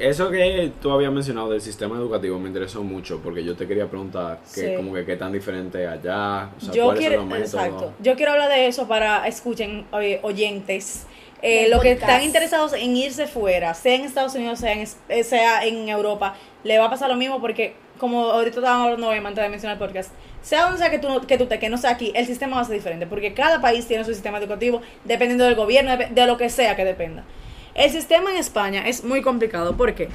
Eso que tú habías mencionado del sistema educativo me interesó mucho porque yo te quería preguntar que Sí. como que qué tan diferente allá, o sea, yo cuáles quiero, son los métodos. exacto. Yo quiero hablar de eso para escuchen oye, oyentes. Eh, los que están interesados en irse fuera, sea en Estados Unidos, sea en, eh, sea en Europa, le va a pasar lo mismo porque, como ahorita estábamos hablando obviamente antes de mencionar el podcast, sea donde sea que tú, no- que tú te, que no sea aquí, el sistema va a ser diferente porque cada país tiene su sistema educativo dependiendo del gobierno, de lo que sea que dependa. El sistema en España es muy complicado porque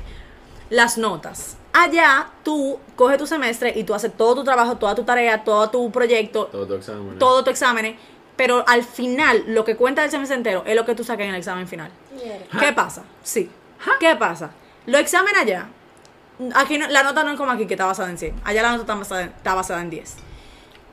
las notas. Allá tú coges tu semestre y tú haces todo tu trabajo, toda tu tarea, todo tu proyecto, Todo tu examen. todo tu examen, pero al final lo que cuenta del semestre entero es lo que tú sacas en el examen final. ¿Qué pasa? Sí. ¿Qué pasa? Los exámenes allá, aquí no- la nota no es como aquí que está basada en 100, allá la nota está basada, en- está basada en 10.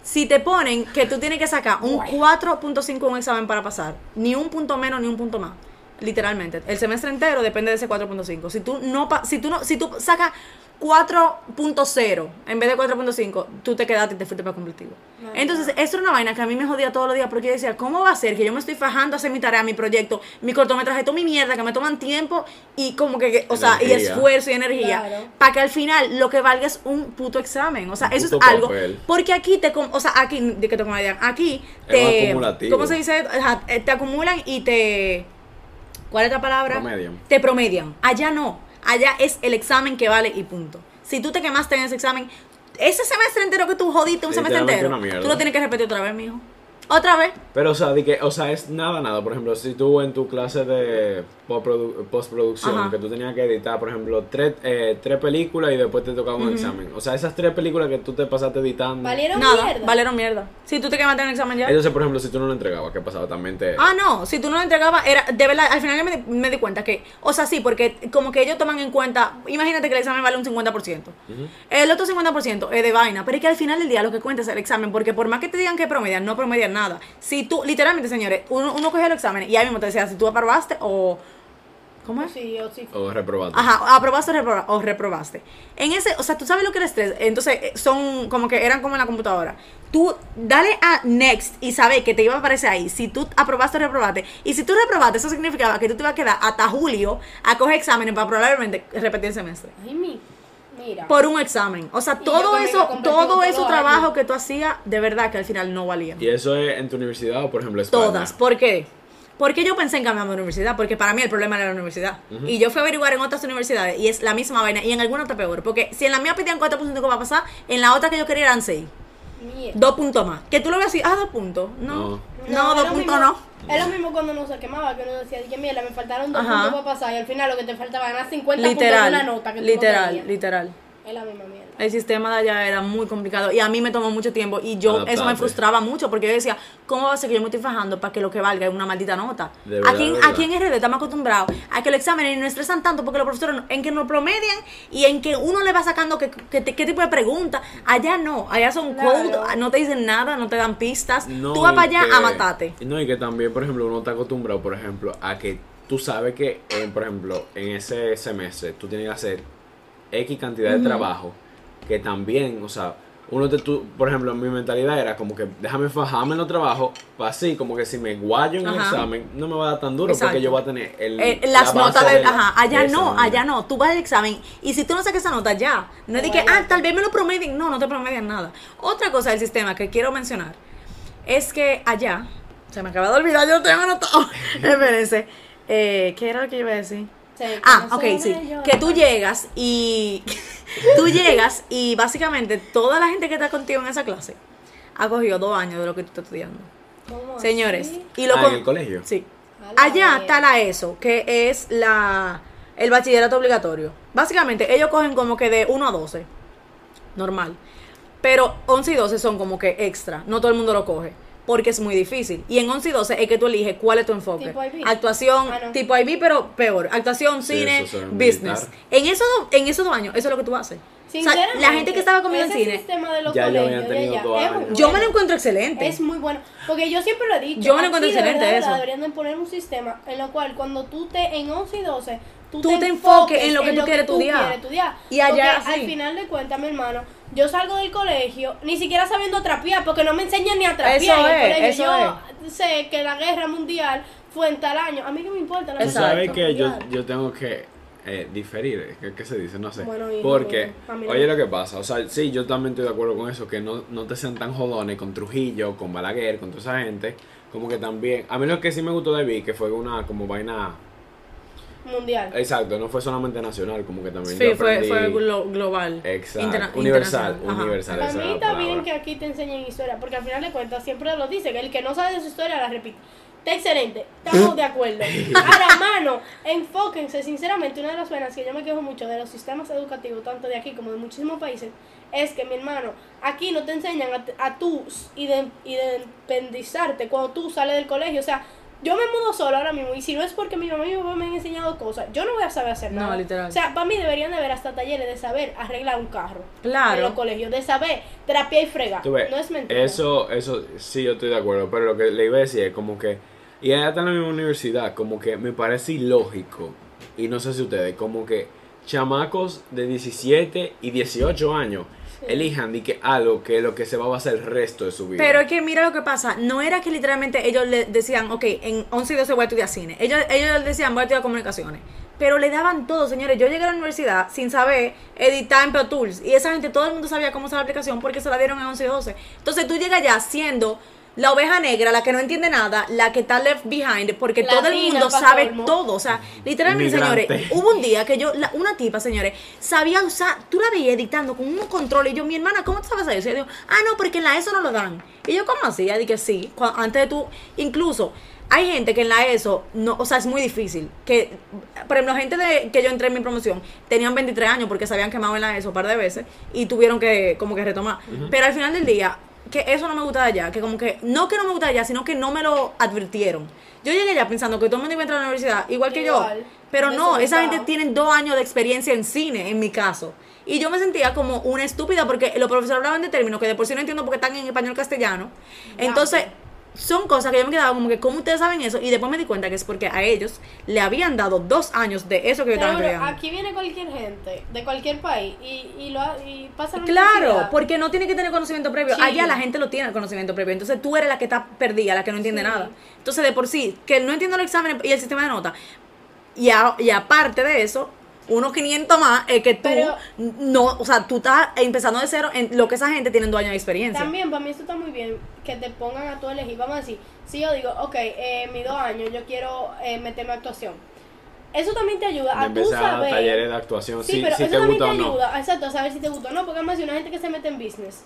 Si te ponen que tú tienes que sacar un 4.5 en un examen para pasar, ni un punto menos ni un punto más, literalmente, el semestre entero depende de ese 4.5. Si tú no pa- si tú no si tú sacas 4.0 en vez de 4.5, tú te quedaste y te fuiste para completitivo. Entonces, eso era una vaina que a mí me jodía todos los días porque yo decía, ¿cómo va a ser que yo me estoy fajando a hacer mi tarea, mi proyecto, mi cortometraje, toda mi mierda, que me toman tiempo y como que, que- o sea, y esfuerzo y energía, Claro. para que al final lo que valga es un puto examen. O sea, Un eso es algo. papel. Porque aquí te, o sea, aquí, de que te aquí Es te, acumulativo. ¿cómo se dice? Eh, te acumulan y te, ¿cuál es la palabra? Promedian. Te promedian. Allá no. Allá es el examen que vale y punto. Si tú te quemaste en ese examen, ese semestre entero que tú jodiste un semestre entero, tú lo tienes que repetir otra vez, mijo. Otra vez. Pero, o sea, de que, o sea, es nada, nada. Por ejemplo, si tú en tu clase de postproducción, Ajá. que tú tenías que editar, por ejemplo, tres, eh, tres películas y después te tocaba un examen. O sea, esas tres películas que tú te pasaste editando. Valieron Nada, mierda. valieron mierda. Si tú te quemaste en el examen ya. Entonces, por ejemplo, si tú no lo entregabas, ¿qué pasaba? También te... Ah, no, si tú no lo entregabas, era, de verdad, al final me, di- me di cuenta que, o sea, sí, porque como que ellos toman en cuenta, imagínate que el examen vale un 50%, el otro 50% es de vaina, pero es que al final del día lo que cuenta es el examen, porque por más que te digan que promedian, no promedian nada. Si tú, literalmente, señores, uno, uno cogía los exámenes y ahí mismo te decía si tú aprobaste o, ¿cómo es? Sí, o sí. O reprobaste. Ajá, aprobaste o, reproba- o reprobaste. En ese, o sea, tú sabes lo que era estrés. Entonces, eh, son como que eran como en la computadora. Tú dale a next y sabes que te iba a aparecer ahí si tú aprobaste o reprobaste. Y si tú reprobaste, eso significaba que tú te ibas a quedar hasta julio a coger exámenes para probablemente repetir el semestre. Ay, mi. Mira. Por un examen. O sea, Y todo eso, todo eso trabajo años. que tú hacías, de verdad que al final no valía. ¿Y eso es en tu universidad o, por ejemplo, España? Todas. ¿Por qué? Porque yo pensé en cambiarme de universidad, porque para mí el problema era la universidad. Y yo fui a averiguar en otras universidades y es la misma vaina y en alguna otra peor. Porque si en la mía pedían 4.5 para pasar, en la otra que yo quería eran 6. Mierda. Dos puntos más. Que tú lo ves así, ah, dos puntos. No, No. no, dos puntos mismo- no. Es lo mismo cuando uno se quemaba, que uno decía, que mierda, me faltaron dos Ajá. puntos para pasar y al final lo que te faltaba eran 50 Literal, puntos de una nota que tú no literal, literal. Es la misma mierda. El sistema de allá era muy complicado y a mí me tomó mucho tiempo y yo eso me frustraba mucho porque yo decía, ¿cómo va a ser que yo me estoy fajando para que lo que valga es una maldita nota? De verdad, aquí, en- aquí en RD estamos acostumbrados a que los exámenes no estresan tanto porque los profesores en que nos promedian y en que uno le va sacando qué, qué, qué tipo de preguntas. Allá no, allá son Claro. code, no te dicen nada, no te dan pistas. No, Tú vas para allá que- a matarte. No, y que también, por ejemplo, uno está acostumbrado, por ejemplo, a que tú sabes que, eh, por ejemplo, en ese semestre tú tienes que hacer X cantidad de trabajo, que también, o sea, uno te, tú, por ejemplo, mi mentalidad era como que déjame fajarme en los trabajos, para así, como que si me guayo en el examen, no me va a dar tan duro, Exacto. porque yo voy a tener el, Eh, la las notas de, la- ajá, allá de no, allá no, tú vas al examen y si tú no sacas esa nota ya, no es de que, ah, tal vez me lo promedien, no, no te promedian nada. Otra cosa del sistema que quiero mencionar es que allá, se me acaba de olvidar, yo tengo anotado, espérense, eh, ¿qué era lo que iba a decir? Ah, ok, sí. Que tú llegas y. tú llegas y básicamente toda la gente que está contigo en esa clase ha cogido dos años de lo que tú estás estudiando. ¿Cómo Señores. así? Y lo Ah, con- en el colegio. Sí. Allá está la ESO, que es la el bachillerato obligatorio. Básicamente, ellos cogen como que de 1 a 12. Normal. Pero 11 y 12 son como que extra. No todo el mundo lo coge. Porque es muy difícil. Y en 11 y 12 es que tú eliges cuál es tu enfoque. Tipo IB. Actuación, Ah, no. tipo IB, pero peor. Actuación, cine, eso business. En esos, dos- en esos dos años, eso es lo que tú haces. O sea, la gente que estaba conmigo en cine, sistema de los Ya yo colegios de es me lo encuentro excelente. Es muy bueno. Porque yo siempre lo he dicho. Yo me lo encuentro aquí de excelente verdad, eso. Deberían de poner un sistema en lo cual cuando tú te en 11 y 12, tú, Tú te enfoques en lo que tú quieres estudiar. quieres estudiar. Y allá, Porque sí. al final de cuentas, mi hermano, yo salgo del colegio ni siquiera sabiendo trapear porque no me enseñan ni a trapear Eso en el es, colegio. eso yo sé que la guerra mundial fue en tal año. A mí que me importa la Tú sabes que yo, yo tengo que eh, diferir, ¿qué, qué se dice? No sé. Bueno, y- Porque, a mí no oye lo que pasa, o sea, sí, yo también estoy de acuerdo con eso, que no, no te sean tan jodones con Trujillo, con Balaguer, con toda esa gente, como que también, a mí lo que sí me gustó de Vi, que fue una como vaina, Mundial. exacto, no fue solamente nacional, como que también Sí, yo fue, fue glo- global. Exacto, Interna- universal, universal. Para mí está bien que aquí te enseñen historia, porque al final de cuentas siempre lo dice, que el que no sabe de su historia la repite. Está excelente, estamos de acuerdo. Ahora, mano, enfóquense, sinceramente, una de las vainas que yo me quejo mucho de los sistemas educativos, tanto de aquí como de muchísimos países, es que, mi hermano, aquí no te enseñan a, a tú independizarte cuando tú sales del colegio. O sea, yo me mudo solo ahora mismo, y si no es porque mi mamá y mi papá me han enseñado cosas, yo no voy a saber hacer No, nada. literal. O sea, para mí deberían de haber hasta talleres de saber arreglar un carro Claro. en los colegios, de saber terapia y fregar. Tú ves, no es mentira. Eso, eso, sí, yo estoy de acuerdo, pero lo que le iba a decir es como que, y ella está en la misma universidad, como que me parece ilógico, y no sé si ustedes, como que chamacos de 17 y 18 años elijan de que algo que es lo que se va a basar el resto de su vida. Pero es que mira lo que pasa, no era que literalmente ellos le decían, ok, en 11 y 12 voy a estudiar cine. Ellos, ellos decían, voy a estudiar comunicaciones. Pero le daban todo, señores. Yo llegué a la universidad sin saber editar en Pro Tools. Y esa gente, todo el mundo sabía cómo usar la aplicación porque se la dieron en 11 y 12. Entonces tú llegas ya siendo la oveja negra, la que no entiende nada, la que está left behind, porque todo el mundo sabe colmo. todo. O sea, literalmente, señores, hubo un día que yo, la- una tipa, señores, sabía usar, tú la veías editando con un control y yo, mi hermana, ¿cómo tú sabes eso? Y yo digo, ah, no, porque en la ESO no lo dan. Y yo, ¿cómo así? Ella dije, sí, antes de tú, incluso, hay gente que en la ESO, no, o sea, es muy difícil. Que, por ejemplo, gente de, que yo entré en mi promoción, tenían 23 años porque se habían quemado en la ESO un par de veces y tuvieron que, como que retomar. Pero al final del día, que eso no me gusta de allá, que como que, no que no me gusta de allá, sino que no me lo advirtieron. Yo llegué allá pensando que todo el mundo iba a entrar a la universidad, igual que Igual, yo. Pero no, esa gente tiene dos años de experiencia en cine, en mi caso. Y yo me sentía como una estúpida porque los profesores hablaban de términos que de por sí no entiendo porque están en español castellano. Entonces, son cosas que yo me quedaba como que, ¿cómo ustedes saben eso? Y después me di cuenta que es porque a ellos le habían dado dos años de eso que yo estaba estudiando. aquí viene cualquier gente de cualquier país y, y, lo, y pasa la Claro, porque no tiene que tener conocimiento previo. Sí. Allá la gente lo tiene el conocimiento previo. Entonces tú eres la que está perdida, la que no entiende Sí. nada. Entonces de por sí, que no entiendo los exámenes y el sistema de nota. Y, a- y aparte de eso, unos 500 más es que tú Pero- no, o sea, tú estás empezando de cero en lo que esa gente tiene dos años de experiencia. También para mí eso está muy bien, que te pongan a tú elegir. Vamos a decir, si yo digo, ok, eh, mis dos años yo quiero eh, meterme a actuación. Eso también te ayuda de a tú empezar saber... talleres de actuación, Sí, si, pero si eso te también gusta te o no. ayuda, exacto, a saber si te gusta o no. Porque vamos a decir, una gente que se mete en business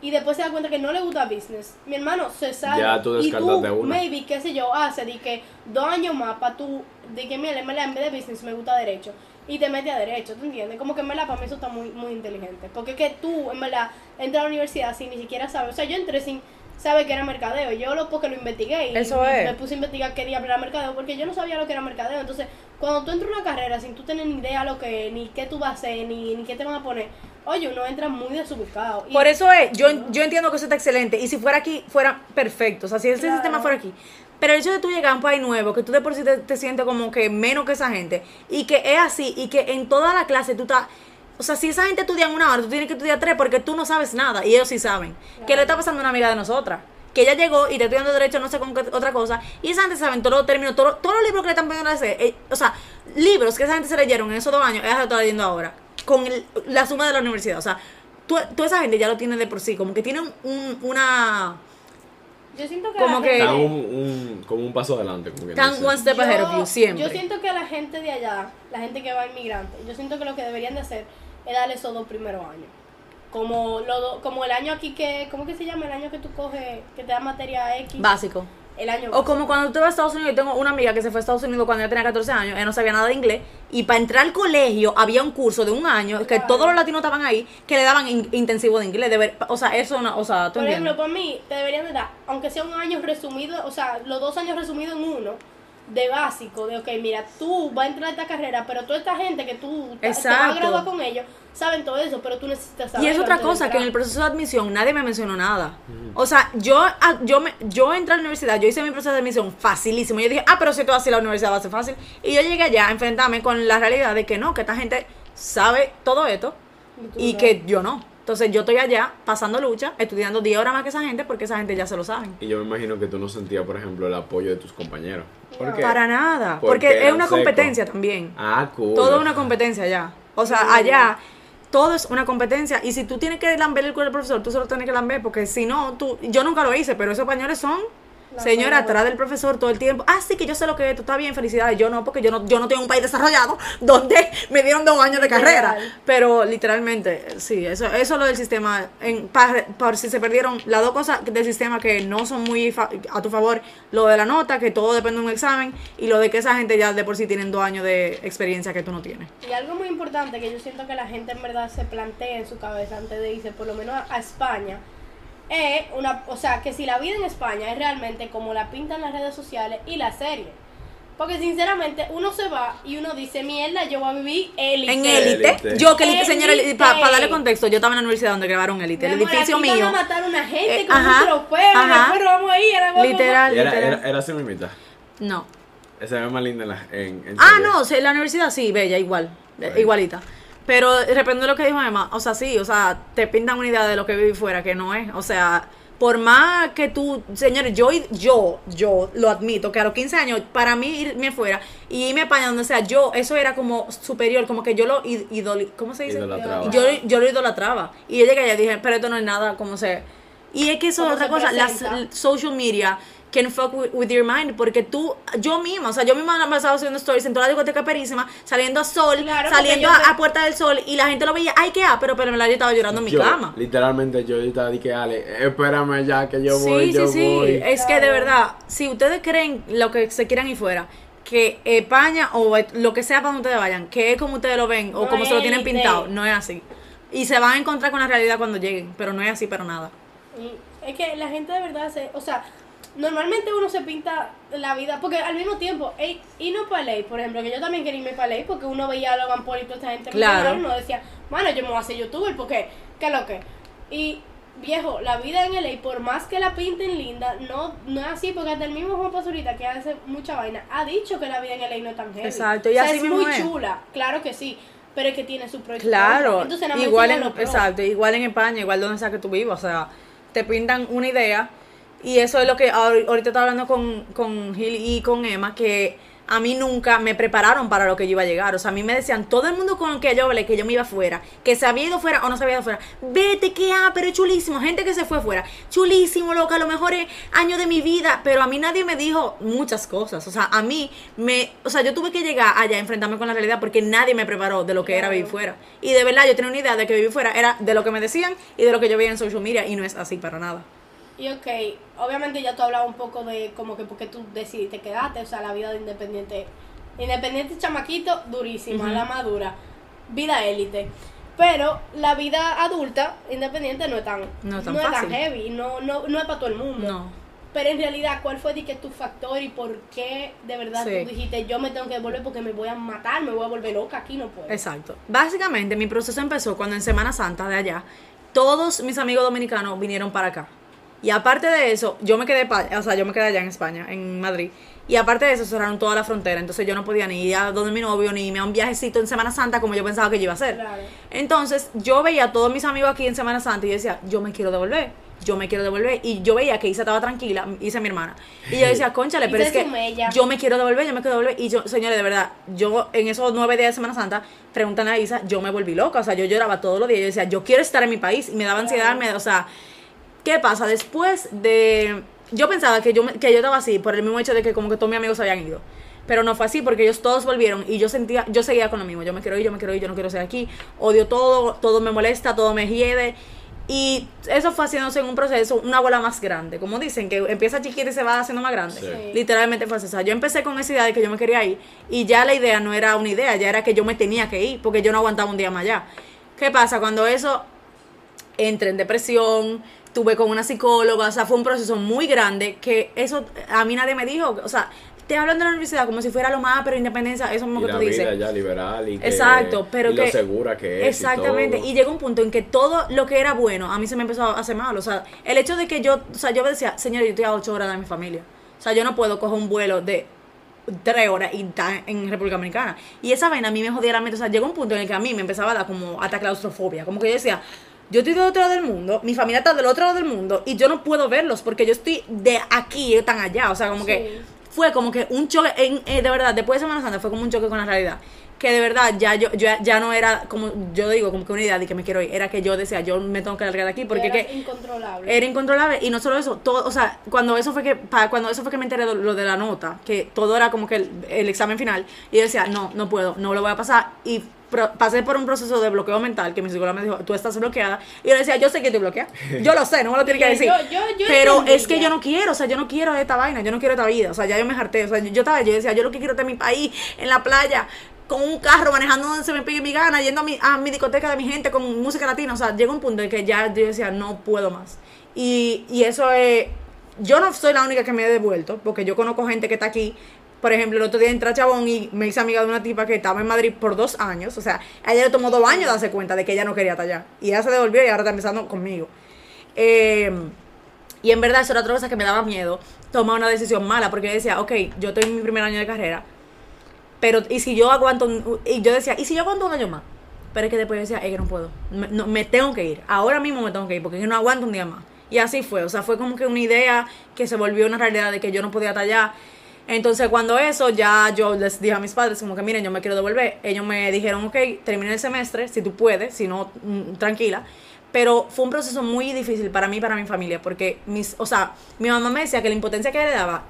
y después se da cuenta que no le gusta business. Mi hermano se sale. Ya tú y tú, de una. maybe, qué sé yo, hace de que dos años más para tú, de que mira, en vez de business me gusta derecho. Y te mete a derecho, ¿tú entiendes? Como que en verdad para mí eso está muy, muy inteligente. Porque es que tú, en verdad, entras a la universidad sin ni siquiera saber. O sea, yo entré sin saber que era mercadeo. Yo lo porque lo investigué y, Eso es. me puse a investigar qué diablo era mercadeo porque yo no sabía lo que era mercadeo. Entonces, cuando tú entras a una carrera sin tú tener ni idea lo que, ni qué tú vas a hacer, ni, ni qué te van a poner, oye, uno entra muy desubicado. Y- Por eso es, yo, yo entiendo que eso está excelente. Y si fuera aquí, fuera perfecto. O sea, si ese Claro. sistema fuera aquí. Pero el hecho de tú llegar a un país nuevo, que tú de por sí te, te sientes como que menos que esa gente, y que es así, y que en toda la clase tú estás. O sea, si esa gente estudia en una hora, tú tienes que estudiar tres porque tú no sabes nada, y ellos sí saben. ¿Qué le está pasando a una amiga de nosotras? Que ella llegó y está estudiando Derecho, no sé con qué otra cosa, y esa gente saben todos los términos, todos, todos los libros que le están pidiendo hacer. eh, o sea, libros que esa gente se leyeron en esos dos años, ella se lo está leyendo ahora, con el- la suma de la universidad. O sea, tú- toda esa gente ya lo tiene de por sí, como que tienen un, una. Yo siento que como la que- Están un, un- como un paso adelante. Como Están dice. one step ahead of you, siempre. Yo siento que la gente de allá, la gente que va inmigrante, yo siento que lo que deberían de hacer es darle esos dos primeros años. Como, lo do- como el año aquí que, ¿cómo que se llama? El año que tú coges, que te da materia X. Básico. El año O como cuando tú vas a Estados Unidos, yo tengo una amiga que se fue a Estados Unidos cuando ella tenía 14 años, ella no sabía nada de inglés, y para entrar al colegio había un curso de un año, que Claro. todos los latinos estaban ahí, que le daban in- intensivo de inglés. de ver- o sea, eso, no, o sea, tú Por ejemplo, para mí, te deberían de dar, aunque sea un año resumido, o sea, los dos años resumidos en uno, de básico, de, ok, mira, tú vas a entrar a esta carrera, pero toda esta gente que tú te- te vas a graduar con ellos, saben todo eso, pero tú necesitas saber. Y es otra cosa, que en el proceso de admisión nadie me mencionó nada. O sea, yo, ah, yo, me, yo entré a la universidad, yo hice mi proceso de admisión facilísimo. Yo dije, ah, pero si tú así la universidad va a ser fácil. Y yo llegué allá a enfrentarme con la realidad de que no, que esta gente sabe todo esto y que yo no. Entonces yo estoy allá pasando lucha, estudiando 10 horas más que esa gente porque esa gente ya se lo saben. Y yo me imagino que tú no sentías, por ejemplo, el apoyo de tus compañeros. ¿Por qué? Para nada, Porque porque es una competencia también. Ah, cool. Todo es una competencia allá. O sea, allá todo es una competencia. Y si tú tienes que lamber el culo del profesor, tú solo tienes que lamber, porque si no, tú. Yo nunca lo hice, pero esos españoles son. La Señora, atrás del profesor todo el tiempo. Ah, sí, que yo sé lo que es, tú está bien, felicidades. Yo no, porque yo no, yo no tengo un país desarrollado donde me dieron dos años de carrera. Literal. Pero literalmente, sí, eso, eso es lo del sistema. En, para, para si se perdieron las dos cosas del sistema que no son muy fa- a tu favor, lo de la nota, que todo depende de un examen, y lo de que esa gente ya de por sí tienen dos años de experiencia que tú no tienes. Y algo muy importante que yo siento que la gente en verdad se plantea en su cabeza antes de irse, por lo menos a, a España, es una, o sea, que si la vida en España es realmente como la pintan las redes sociales y la serie. Porque sinceramente uno se va y uno dice, mierda, yo voy a vivir élite. En Élite. élite, yo que Élite. señora, para darle contexto, yo estaba en la universidad donde grabaron élite, el amor, edificio aquí van mío. a matar a una gente Eh, con ajá, un trofeo, ajá. después nos vamos a ir Literal, Era, literal. era, era así mismita. No. Esa ve más linda en, la, en, en Ah, serie. no, la universidad sí, bella, igual, Bueno. igualita. Pero de lo que dijo Emma, o sea, sí, o sea, te pintan una idea de lo que viví fuera, que no es, o sea, por más que tú, señores, yo, yo, yo lo admito, que a los 15 años, para mí irme fuera y irme a España, donde sea, yo, eso era como superior, como que yo lo id- idoli- ¿cómo se dice? Idolatraba. Yo, yo lo idolatraba. Y yo llegué allá y dije, pero esto no es nada como se... Y es que eso es ¿Cómo otra cosa, las social media can fuck with, with your mind, porque tú, yo misma, o sea, yo misma me estaba haciendo stories en toda la discoteca perísima, saliendo a sol, Claro, saliendo a, Puerta del Sol, y la gente lo veía, ay, qué ah, pero, pero en verdad yo estaba llorando en mi Yo, cama. Literalmente yo ahorita dije, Ale, espérame ya que yo sí, voy, yo sí, sí. voy. Es que de verdad, si ustedes creen lo que se quieran ir fuera, que España o lo que sea para donde ustedes vayan, que es como ustedes lo ven o No como se lo tienen pintado, no es así. Y se van a encontrar con la realidad cuando lleguen, pero no es así para nada. Y es que la gente de verdad se, o sea, normalmente uno se pinta la vida, porque al mismo tiempo, y no para ley, por ejemplo, que yo también quería irme para ley, porque uno veía a Logan Paul y toda esta gente, Claro. uno decía, bueno, yo me voy a hacer youtuber, porque, ¿qué es lo que? Y viejo, la vida en LA, por más que la pinten linda, no, no es así, porque hasta el mismo Juan Pazurita, que hace mucha vaina, ha dicho que la vida en LA no es tan heavy. Exacto, y O sea, así es muy es. chula, claro que sí, pero es que tiene su pro y su Claro. Entonces, igual en, exacto, igual en España, igual donde sea que tú vivas, o sea, te pintan una idea y eso es lo que ahor- ahorita estaba hablando con, con Gil y con Emma, que a mí nunca me prepararon para lo que yo iba a llegar, o sea, a mí me decían, todo el mundo con el que yo hablé, que yo me iba fuera, que se había ido fuera o no se había ido fuera, vete que ah, pero es chulísimo, gente que se fue fuera, chulísimo, loca, lo mejor es año de mi vida, pero a mí nadie me dijo muchas cosas, o sea, a mí me, o sea, yo tuve que llegar allá a enfrentarme con la realidad porque nadie me preparó de lo que era vivir fuera. Y de verdad yo tenía una idea de que vivir fuera era de lo que me decían y de lo que yo veía en social media y no es así para nada. Y ok, obviamente ya tú hablabas un poco de como que porque tú decidiste quedarte, o sea, la vida de independiente. Independiente chamaquito, durísima, Ujú. la madura. Vida élite. Pero la vida adulta, independiente, no es tan, No es tan es tan heavy, no, no, no es para todo el mundo. No. Pero en realidad, ¿cuál fue que tu factor y por qué de verdad Sí. tú dijiste yo me tengo que devolver porque me voy a matar, me voy a volver loca, aquí no puedo? Exacto. Básicamente mi proceso empezó cuando en Semana Santa de allá, todos mis amigos dominicanos vinieron para acá. Y aparte de eso, yo me quedé, pa- o sea, yo me quedé allá en España, en Madrid. Y aparte de eso, cerraron toda la frontera. Entonces yo no podía ni ir a donde mi novio, ni irme a un viajecito en Semana Santa como yo pensaba que yo iba a hacer. Claro. Entonces yo veía a todos mis amigos aquí en Semana Santa y yo decía, yo me quiero devolver, yo me quiero devolver. Y yo veía que Isa estaba tranquila, Isa mi hermana. Y yo decía, conchale, pero es que yo me quiero devolver, yo me quiero devolver. Y yo, señores, de verdad, yo en esos nueve días de Semana Santa, preguntan a Isa, yo me volví loca. O sea, yo lloraba todos los días. Yo decía, yo quiero estar en mi país. Y me daba ansiedad, me, o sea, ¿qué pasa? Después de... Yo pensaba que yo, me- que yo estaba así por el mismo hecho de que como que todos mis amigos se habían ido. Pero no fue así porque ellos todos volvieron y yo sentía, yo seguía con lo mismo. Yo me quiero ir, yo me quiero ir, yo no quiero ser aquí. Odio todo, todo me molesta, todo me hiede. Y eso fue haciéndose en un proceso una bola más grande. Como dicen, que empieza chiquita y se va haciendo más grande. Sí. Literalmente fue así. O sea, yo empecé con esa idea de que yo me quería ir y ya la idea no era una idea, ya era que yo me tenía que ir porque yo no aguantaba un día más allá. ¿Qué pasa? Cuando eso entré en depresión, tuve con una psicóloga, o sea, fue un proceso muy grande que eso a mí nadie me dijo, o sea, te hablan de la universidad como si fuera lo más, pero independencia, eso mismo y que tú dices. ya liberal y que, Exacto, pero y que lo segura que es Exactamente, y, todo. y llegó un punto en que todo lo que era bueno a mí se me empezó a hacer mal, o sea, el hecho de que yo, o sea, yo decía, señor, yo estoy a ocho horas de mi familia, o sea, yo no puedo coger un vuelo de tres horas y en República Dominicana. Y esa vaina a mí me jodía la mente, o sea, llegó un punto en el que a mí me empezaba a dar como hasta claustrofobia, como que yo decía, yo estoy del otro lado del mundo, mi familia está del otro lado del mundo y yo no puedo verlos porque yo estoy de aquí y están allá. O sea, como Sí. que fue como que un choque, en, eh, de verdad, después de Semana Santa fue como un choque con la realidad. Que de verdad ya yo, yo ya no era como yo digo, como que una idea de que me quiero ir. Era que yo decía, yo me tengo que largar de aquí porque Era que incontrolable. era incontrolable y no solo eso todo o sea cuando eso fue que cuando eso fue que me enteré de lo de la nota que todo era como que el, el examen final y yo decía no no puedo no lo voy a pasar y pasé por un proceso de bloqueo mental que mi psicóloga me dijo tú estás bloqueada y yo le decía yo sé que estoy bloqueada yo lo sé no me lo tiene que decir Yo- yo- yo pero es que yo no quiero o sea yo no quiero esta vaina yo no quiero esta vida o sea ya yo me harté o sea yo, estaba yo decía yo lo que quiero es mi país en la playa con un carro manejando donde se me pegue mi gana, yendo a mi, a mi discoteca de mi gente con música latina. O sea, llega un punto en que ya yo decía, no puedo más. Y, y eso es. Yo no soy la única que me he devuelto, porque yo conozco gente que está aquí. Por ejemplo, el otro día entré a Chabón y me hice amiga de una tipa que estaba en Madrid por dos años. O sea, ella le tomó dos años darse cuenta de que ella no quería allá. Y ella se devolvió y ahora está empezando conmigo. Eh, y en verdad eso era otra cosa que me daba miedo, tomar una decisión mala, porque yo decía, ok, yo estoy en mi primer año de carrera, pero y si yo aguanto, y yo decía, ¿y si yo aguanto un año más? Pero es que después yo decía, es que no puedo, me, tengo que ir, ahora mismo me tengo que ir, porque que no aguanto un día más. Y así fue, o sea, fue como que una idea que se volvió una realidad de que yo no podía allá. Entonces cuando eso, ya yo les dije a mis padres, como que miren, yo me quiero devolver. Ellos me dijeron, ok, termina el semestre, si tú puedes, si no, mm, tranquila. Pero fue un proceso muy difícil para mí y para mi familia, porque mis, o sea, mi mamá me decía que la impotencia que le daba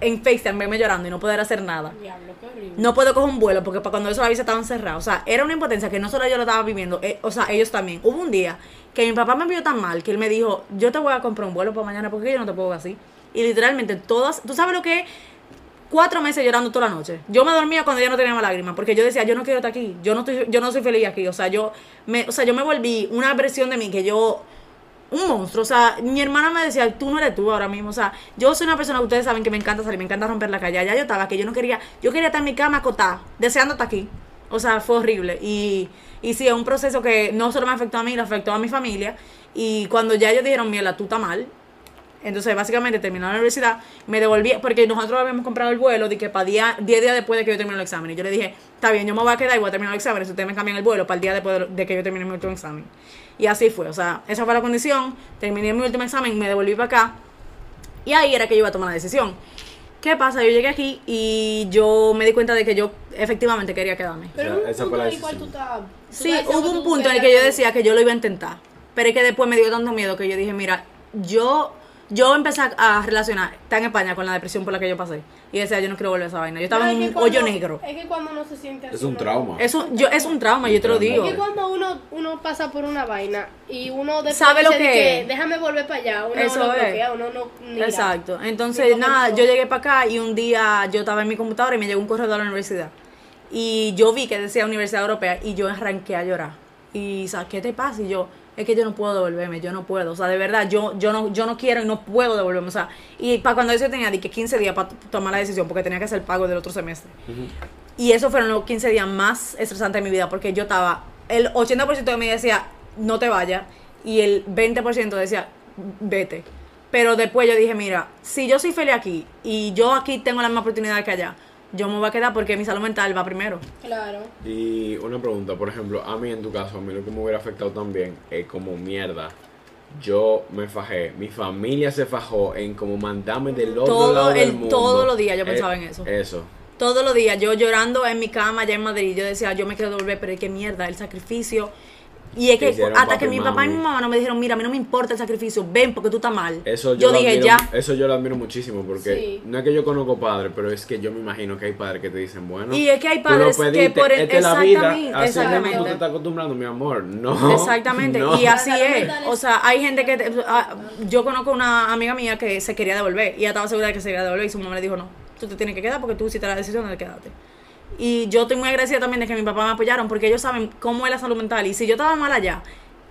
en FaceTime, verme llorando y no poder hacer nada. Diablo, qué horrible. No puedo coger un vuelo porque para cuando eso la visa estaban cerrados. O sea, era una impotencia que no solo yo lo estaba viviendo, eh, o sea, ellos también. Hubo un día que mi papá me vio tan mal que él me dijo, yo te voy a comprar un vuelo para mañana porque yo no te puedo así. Y literalmente todas, ¿tú sabes lo que? Cuatro meses llorando toda la noche. Yo me dormía cuando ya no tenía más lágrimas porque yo decía, yo no quiero estar aquí, yo no estoy, yo no soy feliz aquí. O sea, yo me, o sea, yo me volví una versión de mí que yo un monstruo. O sea, mi hermana me decía, tú no eres tú ahora mismo. O sea, yo soy una persona que ustedes saben que me encanta salir, me encanta romper la calle. Ya yo estaba que yo no quería, yo quería estar en mi cama acotada, deseando estar aquí. O sea, fue horrible. Y, y sí, es un proceso que no solo me afectó a mí, lo afectó a mi familia. Y cuando ya ellos dijeron, Miela, tú estás mal. Entonces, básicamente, terminé la universidad, me devolví, porque nosotros habíamos comprado el vuelo de que para 10 días después de que yo termine el examen. Y yo le dije, está bien, yo me voy a quedar y voy a terminar el examen, si ustedes me cambian el vuelo para el día después de, de que yo termine mi último examen. Y así fue, o sea, esa fue la condición, terminé mi último examen, me devolví para acá, y ahí era que yo iba a tomar la decisión. ¿Qué pasa? Yo llegué aquí y yo me di cuenta de que yo efectivamente quería quedarme. Pero O hubo un esa punto fue la en el cual tú estabas. Sí, hubo un punto en el que yo decía que yo lo iba a intentar, pero es que después me dio tanto miedo que yo dije, mira, yo yo empecé a relacionar estar en España con la depresión por la que yo pasé y decía, yo no quiero volver a esa vaina. Yo estaba No, en es un que cuando- hoyo negro. Es que cuando uno se siente así. Es un trauma. Es un, yo, es un trauma, yo te lo digo. Es que cuando uno, uno pasa por una vaina y uno Sabe lo que es. déjame volver para allá, uno Eso lo es. bloquea, uno no mira. Exacto. Entonces, nada, yo llegué para acá y un día yo estaba en mi computadora y me llegó un correo de la universidad. Y yo vi que decía Universidad Europea y yo arranqué a llorar. Y, sea, ¿qué te pasa? Y yo, es que yo no puedo devolverme, yo no puedo. O sea, de verdad, yo, yo, no, yo no quiero y no puedo devolverme. O sea, y para cuando eso yo tenía que 15 días para tomar la decisión porque tenía que hacer el pago del otro semestre. Y esos fueron los 15 días más estresantes de mi vida porque yo estaba, el 80% de mí decía, no te vayas, y el 20% decía, vete. Pero después yo dije, mira, si yo soy feliz aquí y yo aquí tengo la misma oportunidad que allá, yo me voy a quedar porque mi salud mental va primero. Claro. Y una pregunta, por ejemplo, a mí en tu caso, a mí lo que me hubiera afectado también es como mierda. Yo me fajé, mi familia se fajó en como mandarme del otro Todo lado del el- mundo. todos los días yo Eh, pensaba en eso. Eso. Todos los días, yo llorando en mi cama allá en Madrid, yo decía, yo me quiero devolver, pero es que mierda, el sacrificio. Y es que hasta que mi papá y mi mamá no me dijeron, mira, a mí no me importa el sacrificio, ven porque tú estás mal. Eso yo, yo lo dije, admiro, ya. Eso yo lo admiro muchísimo porque Sí. no es que yo conozco padres, pero es que yo me imagino que hay padres que te dicen, bueno, Y es que hay tú lo padres que pediste, por el- es la vida, exactamente, así mismo tú exactamente. te estás acostumbrando, mi amor. No. Exactamente, no. y así es. O sea, hay gente que. te- ah, yo conozco una amiga mía que se quería devolver y ella estaba segura de que se quería devolver y su mamá le dijo: No, tú te tienes que quedar porque tú hiciste la decisión de quedarte. Y yo estoy muy agradecida también de que mi papá me apoyaron porque ellos saben cómo es la salud mental y si yo estaba mal allá,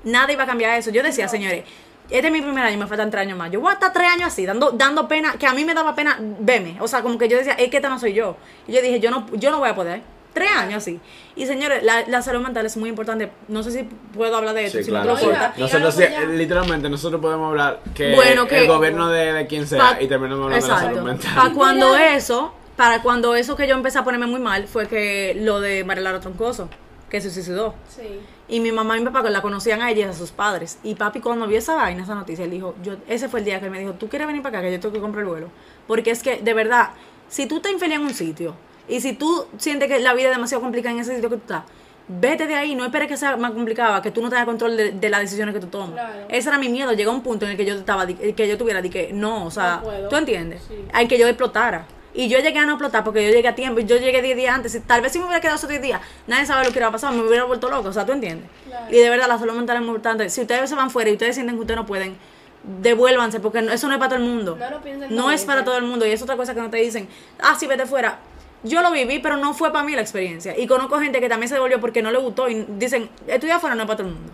nada iba a cambiar eso. Yo decía, señores. Este es mi primer año, me faltan tres años más. Yo voy a estar tres años así, dando, dando pena, que a mí me daba pena verme. O sea, como que yo decía, es que esta no soy yo. Y yo dije, yo no, yo no voy a poder. Tres años así. Y señores, la, la salud mental es muy importante. No sé si puedo hablar de esto, Sí, si claro. no Oiga, Nosotros, sí, pues literalmente, nosotros podemos hablar que, Bueno, que- el gobierno de, de quien sea Pa- y terminamos hablando de la salud mental. Para cuando Mira. eso, para cuando eso que yo empecé a ponerme muy mal, fue que lo de Marilara Troncoso, que se suicidó. Sí. Y mi mamá y mi papá la conocían a ella y a sus padres. Y papi cuando vio esa vaina, esa noticia, él dijo, yo, ese fue el día que él me dijo, tú quieres venir para acá, que yo tengo que comprar el vuelo. Porque es que, de verdad, si tú estás infeliz en un sitio y si tú sientes que la vida es demasiado complicada en ese sitio que tú estás, vete de ahí, no esperes que sea más complicada, que tú no tengas control de, de las decisiones que tú tomas. Claro. Ese era mi miedo, llegó un punto en el que yo estaba, que yo tuviera, de que no, o sea, No. ¿tú entiendes? Sí. Hay que yo explotara. Y yo llegué a no explotar porque yo llegué a tiempo, yo llegué 10 días antes. y Tal vez si me hubiera quedado esos 10 días, nadie sabe lo que hubiera pasado, me hubiera vuelto loco, o sea, ¿tú entiendes? Claro. Y de verdad, la salud mental es muy importante. Si ustedes se van fuera y ustedes sienten que ustedes no pueden, devuélvanse, porque no- eso no es para todo el mundo. No lo piensen No es para todo el mundo. Y es otra cosa que no te dicen, ah, sí, vete fuera. Yo lo viví, pero no fue para mí la experiencia. Y conozco gente que también se devolvió porque no le gustó y dicen, estudiar afuera no es para todo el mundo.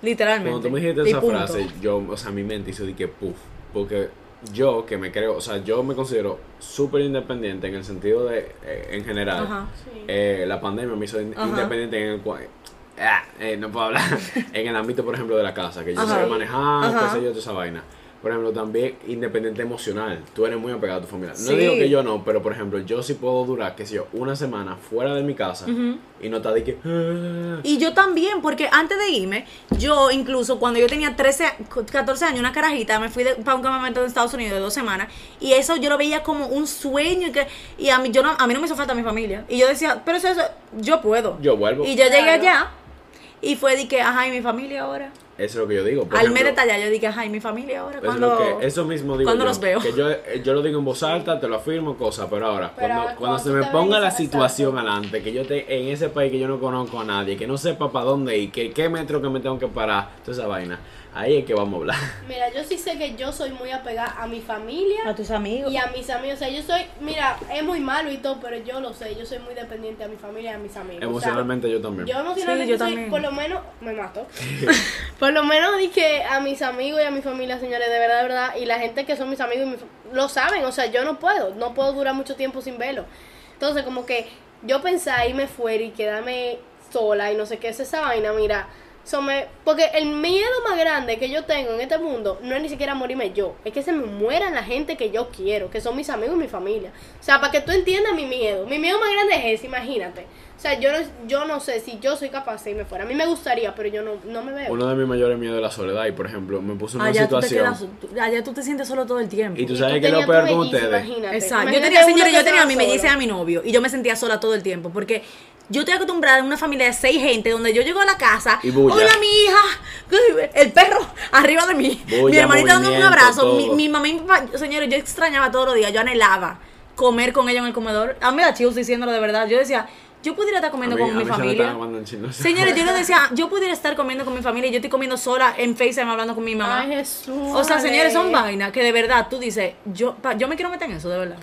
Literalmente. Cuando tú me dijiste Y esa punto. frase, yo, o sea, mi mente hizo de que puff. Porque yo, que me creo, o sea, yo me considero súper independiente en el sentido de, eh, en general, Ajá. Sí. eh, la pandemia me hizo in- Ajá. independiente en el cual. Ah, eh, no puedo hablar. en el ámbito, por ejemplo, de la casa, que yo Ajá. sé manejar, qué sé yo, toda esa vaina. Por ejemplo, también independiente emocional. Tú eres muy apegado a tu familia. No Sí. digo que yo no, pero por ejemplo, yo sí puedo durar, qué sé yo, una semana fuera de mi casa y no estar de que. "Ah". Y yo también, porque antes de irme, yo incluso cuando yo tenía 13, 14 años, una carajita, me fui de- para un campamento en Estados Unidos de dos semanas y eso yo lo veía como un sueño y, que, y a, mí, yo no, a mí no me hizo falta mi familia. Y yo decía, pero eso, eso yo puedo. Yo vuelvo. Y yo llegué Claro. allá y fue de que, ajá, ¿y mi familia ahora? Eso es lo que yo digo. Por Al de tallar, yo dije, ay, mi familia ahora. Eso, es Cuando... lo que- eso mismo digo cuando los veo. Que yo, eh, yo lo digo en voz alta, te lo afirmo, cosa, pero ahora, Pero cuando, cuando cuando se me ponga la situación exacto. adelante, que yo esté en ese país que yo no conozco a nadie, que no sepa para dónde ir, que qué metro que me tengo que parar, toda esa vaina, ahí es que vamos a hablar. Mira, yo sí sé que yo soy muy apegada a mi familia A tus amigos. y a mis amigos. O sea, yo soy, mira, es muy malo y todo, pero yo lo sé. Yo soy muy dependiente a mi familia y a mis amigos. O sea, Emocionalmente yo también. yo emocionalmente Sí, yo soy, también. por lo menos, me mato. por lo menos dije a mis amigos y a mi familia, señores, de verdad, de verdad. Y la gente que son mis amigos y mi lo saben. O sea, yo no puedo, no puedo durar mucho tiempo sin verlo. Entonces, como que yo pensaba irme fuera y quedarme sola y no sé qué es esa vaina, mira. Me- porque el miedo más grande que yo tengo en este mundo no es ni siquiera morirme yo, es que se me mueran la gente que yo quiero, que son mis amigos y mi familia. O sea, para que tú entiendas mi miedo. Mi miedo más grande es ese, imagínate. O sea, yo no, yo no sé si yo soy capaz de irme fuera. A mí me gustaría, pero yo no, no me veo. Uno de mis mayores miedos es la soledad y, por ejemplo, me puse en una Allá tú, te situación... quedas, tú- allá tú te sientes solo todo el tiempo. Y tú Y sabes tú que es lo peor con ustedes. imagínate. Exacto. Yo tenía, señores, yo tenía a mi melliza y a mi novio. Y yo me sentía sola todo el tiempo. Porque yo estoy acostumbrada a una familia de seis gente donde yo llego a la casa. Y bulla. Hola, mi hija. El perro arriba de mí. mi hermanita dándome un abrazo. Mi, mamá y mi papá. Señores, yo extrañaba todos los días. Yo anhelaba comer con ella en el comedor. A mí me da chills diciéndolo de verdad. Yo decía, yo pudiera estar comiendo mí- con a mi familia. Señores, yo le decía, yo pudiera estar comiendo con mi familia y yo estoy comiendo sola en FaceTime hablando con mi mamá. Ay, Jesús. O sea, señores, son vainas. que de verdad tú dices, yo, pa- yo me quiero meter en eso, de verdad.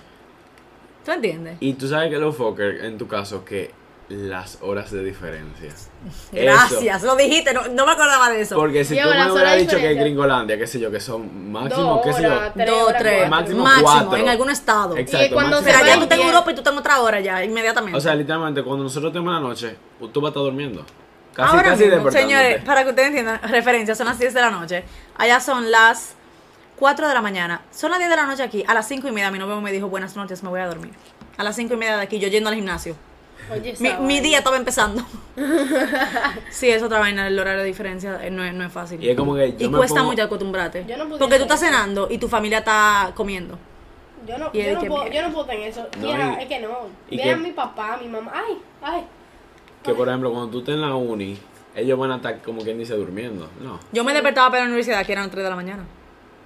¿Tú entiendes? Y tú sabes que lo Fokker, en tu caso, que las horas de diferencia. Gracias, lo dijiste, no, no me acordaba de eso. Porque si tú me hubieras dicho que diferencia. Gringolandia, qué sé yo, que son máximo, qué sé yo. Dos, tres, cuatro. Máximo máximo, cuatro. en algún estado. Exacto, Y cuando máximo se tú estás en. Europa y tú estás en otra hora ya, inmediatamente. O sea, literalmente, cuando nosotros tenemos la noche, tú vas a estar durmiendo. Casi, Ahora casi mismo, señores, para que ustedes entiendan, referencia, son las 10 de la noche. Allá son las 4 de la mañana. Son las 10 de la noche aquí. A las 5 y media mi novio me dijo, buenas noches, me voy a dormir. A las 5 y media de aquí, yo yendo al gimnasio. Oye, Mi, día estaba empezando. sí, es otra vaina, el horario de diferencia eh, no es, no es fácil. Y es como que yo Y me cuesta pongo- mucho acostumbrarte. Yo no porque tú estás cenando y tu familia está comiendo. Yo no, yo, no que puedo, yo no puedo tener eso. No, Mira, y- es que no. a que- mi papá, mi mamá. Ay, ay. Que por ejemplo, cuando tú estés en la uni, ellos van a estar como quien dice durmiendo. No, Yo me despertaba para la universidad, que eran 3 de la mañana.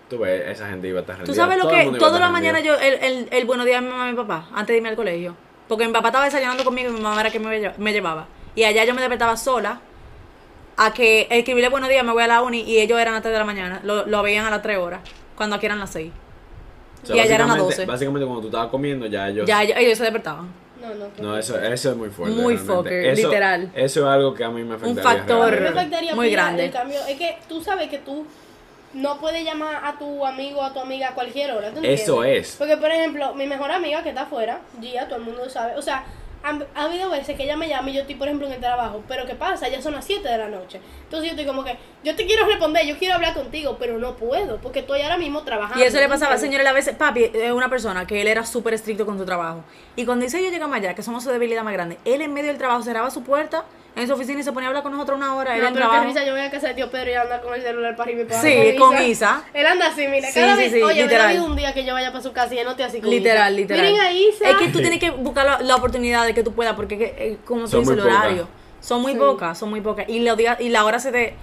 tú ves, esa gente iba a estar Tú rendida. sabes lo todo que, a toda la mañana rendido. yo, el, el, el buenos días de mi mamá y mi papá, antes de irme al colegio. Porque mi papá estaba desayunando conmigo y mi mamá era que me, lle- me llevaba. Y allá yo me despertaba sola a que escribirle buenos días, me voy a la uni y ellos eran a las 3 de la mañana. Lo, lo veían a las 3 horas, cuando aquí eran las 6. O sea, y allá eran las básicamente- 12. Básicamente, cuando tú estabas comiendo, ya ellos. Ya ellos, ellos se despertaban. No, no. No, eso, eso es muy fuerte. Muy realmente. fucker, Eso- literal. Eso es algo que a mí me afectaría. factor realmente. afectaría Muy grande. El cambio es que tú sabes que tú no puedes llamar a tu amigo o a tu amiga a cualquier hora. ¿tú Eso es. Porque, por ejemplo, mi mejor amiga que está afuera, Gia, todo el mundo lo sabe. O sea, ha, habido veces que ella me llama y yo estoy, por ejemplo, en el trabajo. Pero ¿qué pasa? Ya son las 7 de la noche. Entonces yo estoy como que, yo te quiero responder, yo quiero hablar contigo, pero no puedo porque estoy ahora mismo trabajando. Y eso le ¿tú pasaba, señores, a veces, papi es una persona que él era súper estricto con su trabajo. Y cuando dice yo llegamos allá, que somos su debilidad más grande, él en medio del trabajo cerraba su puerta, en su oficina y se ponía a hablar con nosotros una hora. Él No, pero trabajo. risa, yo voy a casa de tío Pedro y anda con el celular para arriba y para Sí, abajo con Isa. Él anda así, mira, Sí, cada sí, vez, sí, oye, literal. habido un día que yo vaya para su casa y él no te así con Literal, Isa. literal. Miren a Isa. Es que tú tienes que buscar la, la oportunidad de que tú puedas, porque que, eh, como tú Son dices, el horario. Son muy Sí. pocas, son muy pocas. Y, los días- y la hora se te...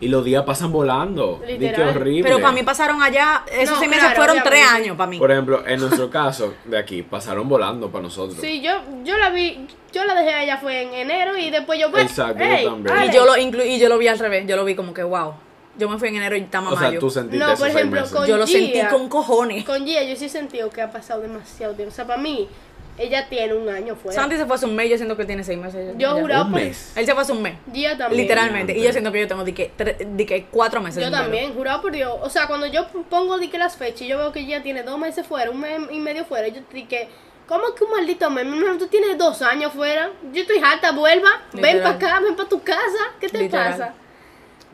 Y los días pasan volando. Literal. horrible. Pero para mí pasaron allá, esos No, seis meses claro, fueron tres años para mí. Por ejemplo, en nuestro caso de aquí, pasaron volando para nosotros. Sí, yo, yo la vi, yo la dejé a ella fue en enero y después yo pues, Exacto, yo también. Y yo lo inclu y yo lo vi al revés, yo lo vi como que wow. Yo me fui en enero y estamos O sea, mayo. tú sentiste No, por ejemplo, con- Yo lo sentí con cojones. Con Gia yo sí he sentido que ha pasado demasiado tiempo. O sea, para mí, ella tiene un año fuera. Santi se fue hace un mes, yo siento que tiene seis meses. Yo juraba por... Él se fue hace un mes. Gia también. Literalmente. Y yo siento que yo tengo de que, de que cuatro meses. Yo también, jurado por Dios. O sea, cuando yo pongo di que las fechas y yo veo que ya tiene dos meses fuera, un mes y medio fuera, yo di que, ¿cómo que un maldito mes? Mi hermano, tú tienes dos años fuera. Yo estoy harta, vuelva, ven para acá, ven para tu casa. ¿Qué te Literal. pasa?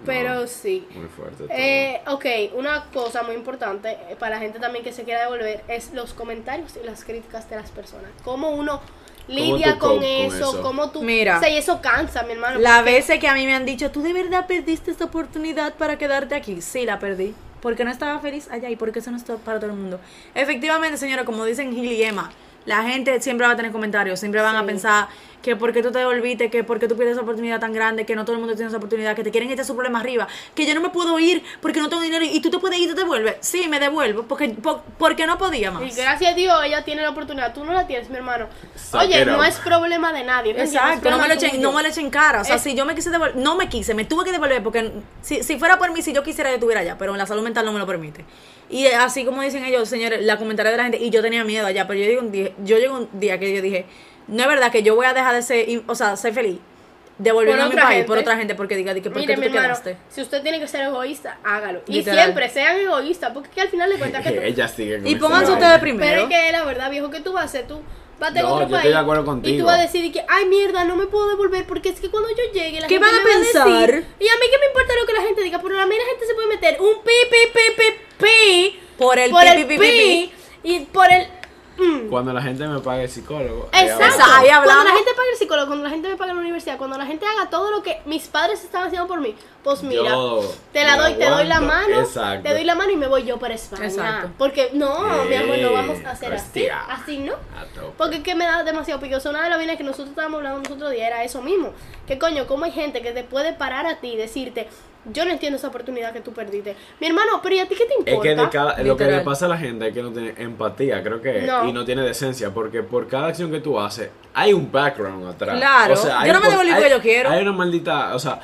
Pero sí. Muy fuerte. Eh, ok, una cosa muy importante eh, para la gente también que se quiera devolver es los comentarios y las críticas de las personas. Cómo uno lidia con, con eso, eso? cómo tú... Mira. O sea, y eso cansa, mi hermano. Las veces que a mí me han dicho, ¿tú de verdad perdiste esta oportunidad para quedarte aquí? Sí, la perdí. Porque no estaba feliz allá y porque eso no es todo para todo el mundo. Efectivamente, señora, como dicen Gil y Emma, la gente siempre va a tener comentarios, siempre van a pensar que porque tú te devolviste, que porque tú pierdes esa oportunidad tan grande, que no todo el mundo tiene esa oportunidad, que te quieren echar su problema arriba, que yo no me puedo ir porque no tengo dinero y tú te puedes ir y te devuelves. Sí, me devuelvo porque, por- porque no podía más. Y gracias a Dios ella tiene la oportunidad, tú no la tienes, mi hermano. Suck Oye, no es problema de nadie. Exacto, no me, lo echen, no me lo echen cara. O sea, Es- si yo me quise devolver, no me quise, me tuve que devolver porque si, si fuera por mí, si yo quisiera, yo estuviera allá, pero la salud mental no me lo permite. Y así como dicen ellos, señores, la comentaria de la gente, y yo tenía miedo allá, pero yo digo un día, yo llego un día que yo dije, no es verdad que yo voy a dejar de ser, o sea, ser feliz, devolviendo Por a mi país gente. por otra gente, porque diga, di que, ¿por Mire, qué tú te hermano, quedaste? si usted tiene que ser egoísta, hágalo. Y Literal. siempre sean egoístas, porque es que al final de cuentas que tú- Ella sigue con Y pónganse ustedes Pero primero. es que la verdad, viejo, que tú vas a hacer? Tú vas a tener No, otro yo estoy país. de acuerdo Y contigo. tú vas a decir que, ay, mierda, no me puedo devolver porque es que cuando yo llegue la ¿Qué gente van a me va pensar? decir, y a mí qué me importa lo que la gente diga, pero a mí la gente se puede meter un pi, pi, pi, pi, pi. Por el por pi, el pi, pi, pi, pi, y por el... mm. Cuando la gente me pague el psicólogo. Exacto. ahí Cuando la gente paga el psicólogo, cuando la gente me paga en la universidad, cuando la gente haga todo lo que mis padres están haciendo por mí, pues mira, Yo te la doy, te doy la mano, Exacto. te doy la mano y me voy yo para España. Exacto. Porque no, mi amor, no vamos a hacer así, hostia. así no. Porque es que me da demasiado pique. O sea, una de las vainas que nosotros estábamos hablando nosotros otro día era eso mismo. Que coño, cómo hay gente que te puede parar a ti y decirte, yo no entiendo esa oportunidad que tú perdiste. Mi hermano, pero ¿y a ti qué te importa? Es que de cada- lo que le pasa a la gente es que no tiene empatía, creo que, No. y no tiene decencia, porque por cada acción que tú haces, hay un background atrás. Claro. O sea, hay Yo no me devolví hay- porque yo quiero. Hay una maldita, o sea,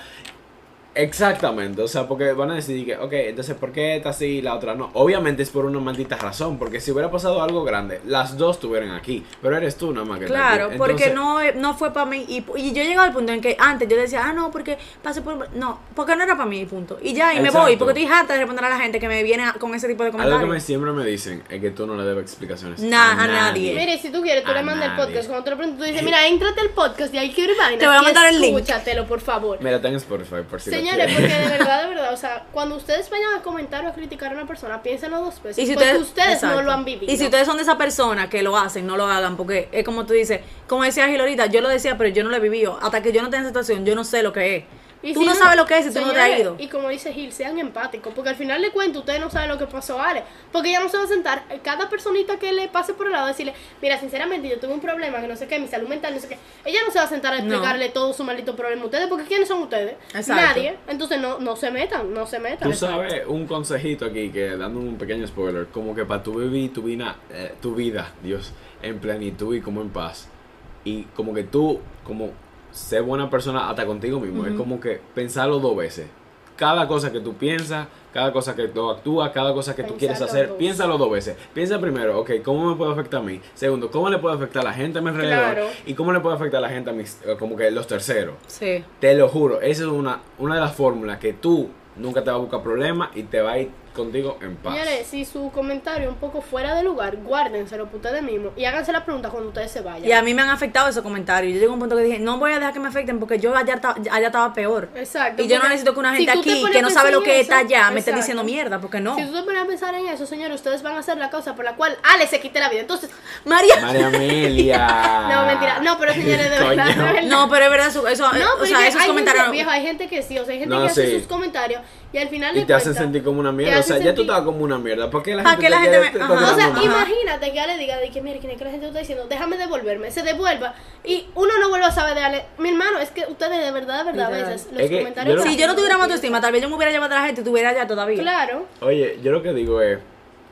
exactamente, o sea, porque van a decir que, ok, entonces, ¿por qué esta sí y la otra no? Obviamente es por una maldita razón, porque si hubiera pasado algo grande, las dos estuvieran aquí, pero eres tú nada más que está Claro, aquí. porque Entonces, no, no fue para mí. Y, y yo llegaba al punto en que antes yo decía, ah, no, porque pasé por. No, porque no era para mí, punto. Y ya, y me voy, porque estoy harta de responder a la gente que me viene a- con ese tipo de Algo que comentarios. me, siempre me dicen es que tú no le debes explicaciones Nah, a nadie. Mire, si tú quieres, tú A le mandas el nadie. podcast. Cuando te lo pregunto, tú dices, mira, entrate al podcast y ahí quiero vaina. Te voy a mandar el link. Escúchatelo, por favor. Mira, ten Spotify por si Señores, porque de verdad, de verdad, o sea, cuando ustedes vayan a comentar o a criticar a una persona, piénsenlo dos veces. Y si porque ustedes, no lo han vivido. Y si ustedes son de esa persona que lo hacen, no lo hagan, porque es como tú dices, como decía Gil ahorita, yo lo decía, pero yo no lo he vivido. Hasta que yo no tenga esa situación, yo no sé lo que es. Y tú si no sabes lo que es si tú no te has ido. Y como dice Gil, sean empáticos, porque al final de cuentas ustedes no saben lo que pasó a Ale. Porque ella no se va a sentar, eh, cada personita que le pase por el lado, decirle, mira, sinceramente yo tuve un problema, que no sé qué, mi salud mental, no sé qué. Ella no se va a sentar a No. explicarle todo su maldito problema a ustedes, porque ¿quiénes son ustedes? Exacto. Nadie. Entonces no, no se metan, no se metan. Tú sabes un consejito aquí que dando un pequeño spoiler, como que para tu vivir tu vida, eh, tu vida, Dios, en plenitud y como en paz. Y como que tú, como ser buena persona hasta contigo mismo, es como que pensarlo dos veces. Cada cosa que tú piensas, cada cosa que tú actúas, cada cosa que tú quieres hacer, dos. piénsalo dos veces. Piensa primero, ok, ¿cómo me puede afectar a mí? Segundo, ¿cómo le puede afectar a la gente a mi alrededor? Claro. Y cómo le puede afectar a la gente a mis, eh, como que los terceros. Sí. Te lo juro, esa es una, una de las fórmulas que tú nunca te va a buscar problemas y te va a ir contigo en paz. Señores, si su comentario es un poco fuera de lugar, guárdenselo para ustedes mismos y háganse la pregunta cuando ustedes se vayan. Y a mí me han afectado esos comentarios. Yo llego a un punto que dije, no voy a dejar que me afecten porque yo allá, allá estaba peor. Exacto. Y yo no necesito que una gente aquí que no sabe lo que está allá me esté diciendo mierda, porque no. Si tú te pones a pensar en eso, señores, ustedes van a hacer la causa por la cual Ale se quite la vida. Entonces, María. María Amelia. no, mentira. No, pero señores, de verdad. de verdad. No, pero es verdad, eso, No, o sea, esos hay comentarios. Gente, viejo, hay gente que sí, o sea, hay gente No, que hace sus comentarios y al final Y te hacen sentir como una mierda. O sea, ya tú estabas como una mierda. ¿Por qué la ¿Pa' gente la me-. O sea, mal? imagínate que Ale diga de que, mire, que la gente te está diciendo, déjame devolverme, se devuelva y uno no vuelve a saber de Ale. Mi hermano, es que ustedes de verdad, de verdad, a veces los comentarios. yo lo- Si yo no tuviera más autoestima, tal vez yo me hubiera llevado a la gente y estuviera allá todavía. Claro. Oye, yo lo que digo es,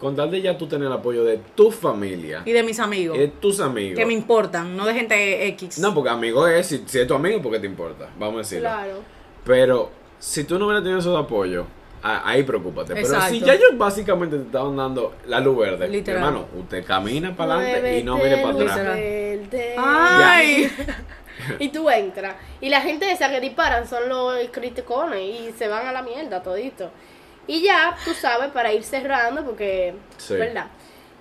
con tal de ya tú tener el apoyo de tu familia Y de mis amigos. y de tus amigos. Que me importan, no de gente X. No, porque amigo es, si, si es tu amigo, porque te importa, vamos a decirlo. Claro. Pero si tú no hubieras tenido esos apoyos, ahí preocúpate. Pero Exacto. si ya ellos básicamente te estaban dando la luz verde, Literal. hermano, usted camina para adelante y no mire para luz atrás. verde. Ay. Y tú entras. Y la gente esa que disparan son los criticones y se van a la mierda todito. Y ya, tú sabes, para ir cerrando, porque, Sí. ¿verdad?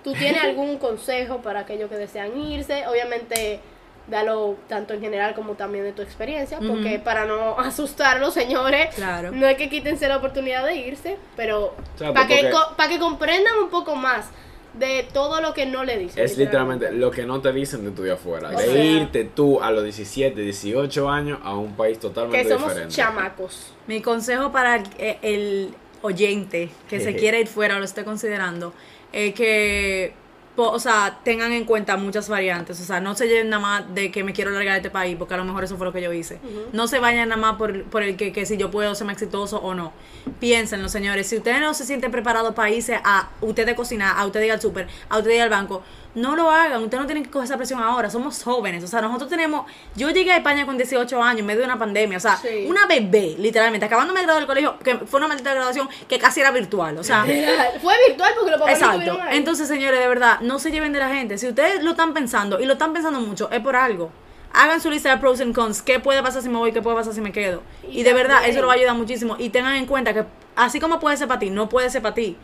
¿Tú tienes algún consejo para aquellos que desean irse? Obviamente, dalo tanto en general como también de tu experiencia, porque para no asustarlos, señores, Claro. no es que quítense la oportunidad de irse, pero para que, para que comprendan un poco más de todo lo que no le dicen. Es literalmente lo que no te dicen de tu día afuera. O de sea- irte tú a los 17, 18 años a un país totalmente Que somos diferente. chamacos. Mi consejo para el, eh, el oyente que se quiere ir fuera o lo esté considerando es que, po- o sea, tengan en cuenta muchas variantes. O sea, no se lleven nada más de que me quiero largar de este país, porque a lo mejor eso fue lo que yo hice. No se vayan nada más por, por el que, que si yo puedo ser más exitoso o no. Piénsenlo, señores. Si ustedes no se sienten preparados para irse a ustedes cocinar, a ustedes ir al súper, a ustedes ir al banco, no lo hagan. Ustedes no tienen que coger esa presión ahora. Somos jóvenes. O sea, nosotros tenemos. Yo llegué a España con 18 años, en medio de una pandemia. O sea, Sí. una bebé, literalmente, acabándome de graduar del colegio, que fue una maldita graduación que casi era virtual. O sea, Fue virtual porque los papás no exacto. estuvieron ahí. Entonces, señores, de verdad, no se lleven de la gente. Si ustedes lo están pensando y lo están pensando mucho, es por algo. Hagan su lista de pros and cons. ¿Qué puede pasar si me voy? ¿Qué puede pasar si me quedo? Y Y, de verdad, eso lo va a ayudar muchísimo. Y tengan en cuenta que así como puede ser para ti, no puede ser para ti.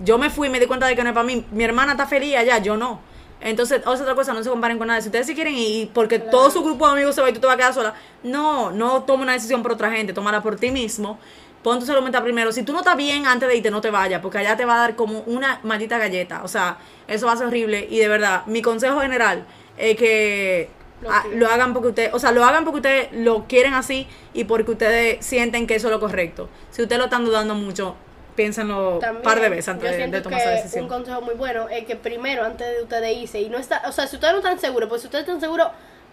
Yo me fui y me di cuenta de que no es para mí. Mi hermana está feliz allá, yo no. Entonces, o sea, otra cosa, no se comparen con nada. Si ustedes si quieren ir porque todo su grupo de amigos se va y tú te vas a quedar sola, no, no toma una decisión por otra gente, tómala por ti mismo. Pon tu salud mental primero. Si tú no estás bien antes de irte, no te vayas, porque allá te va a dar como una maldita galleta. O sea, eso va a ser horrible. Y de verdad, mi consejo general es que Lo lo hagan porque ustedes, o sea, lo hagan porque ustedes lo quieren así y porque ustedes sienten que eso es lo correcto. Si ustedes lo están dudando mucho, piénsenlo un par de veces yo antes de tomar que esa decisión. Un consejo muy bueno es que primero, antes de ustedes irse, y no está, o sea, si ustedes no están seguros, pues si ustedes están seguros,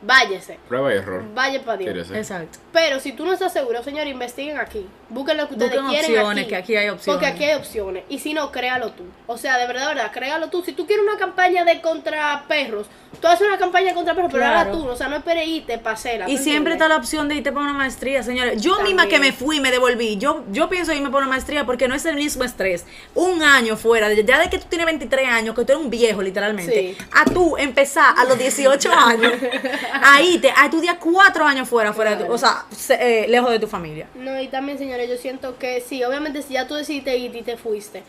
váyese. Prueba y error. Vaya para Dios. Tírese. Exacto. Pero si tú no estás seguro, señor, investiguen aquí. Busquen lo que ustedes Busquen quieren opciones, aquí. que aquí hay opciones. Porque aquí hay opciones. Y si no, créalo tú. O sea, de verdad, de verdad, créalo tú. Si tú quieres una campaña de contra perros, tú haces una campaña contra perros, pero Claro. ahora tú. O sea, no esperes irte, pasela. Y siempre está la opción de irte para una maestría, señores. Yo También. misma que me fui, me devolví. Yo, yo pienso irme para una maestría porque no es el mismo estrés. Un año fuera, ya de que tú tienes 23 años, que tú eres un viejo literalmente, Sí. a tú empezar a los 18 años a irte, a estudiar cuatro años fuera, fuera de tu- o sea, se- eh, lejos de tu familia. No, y también, señores, yo siento que sí, obviamente, si ya tú decidiste ir y te fuiste,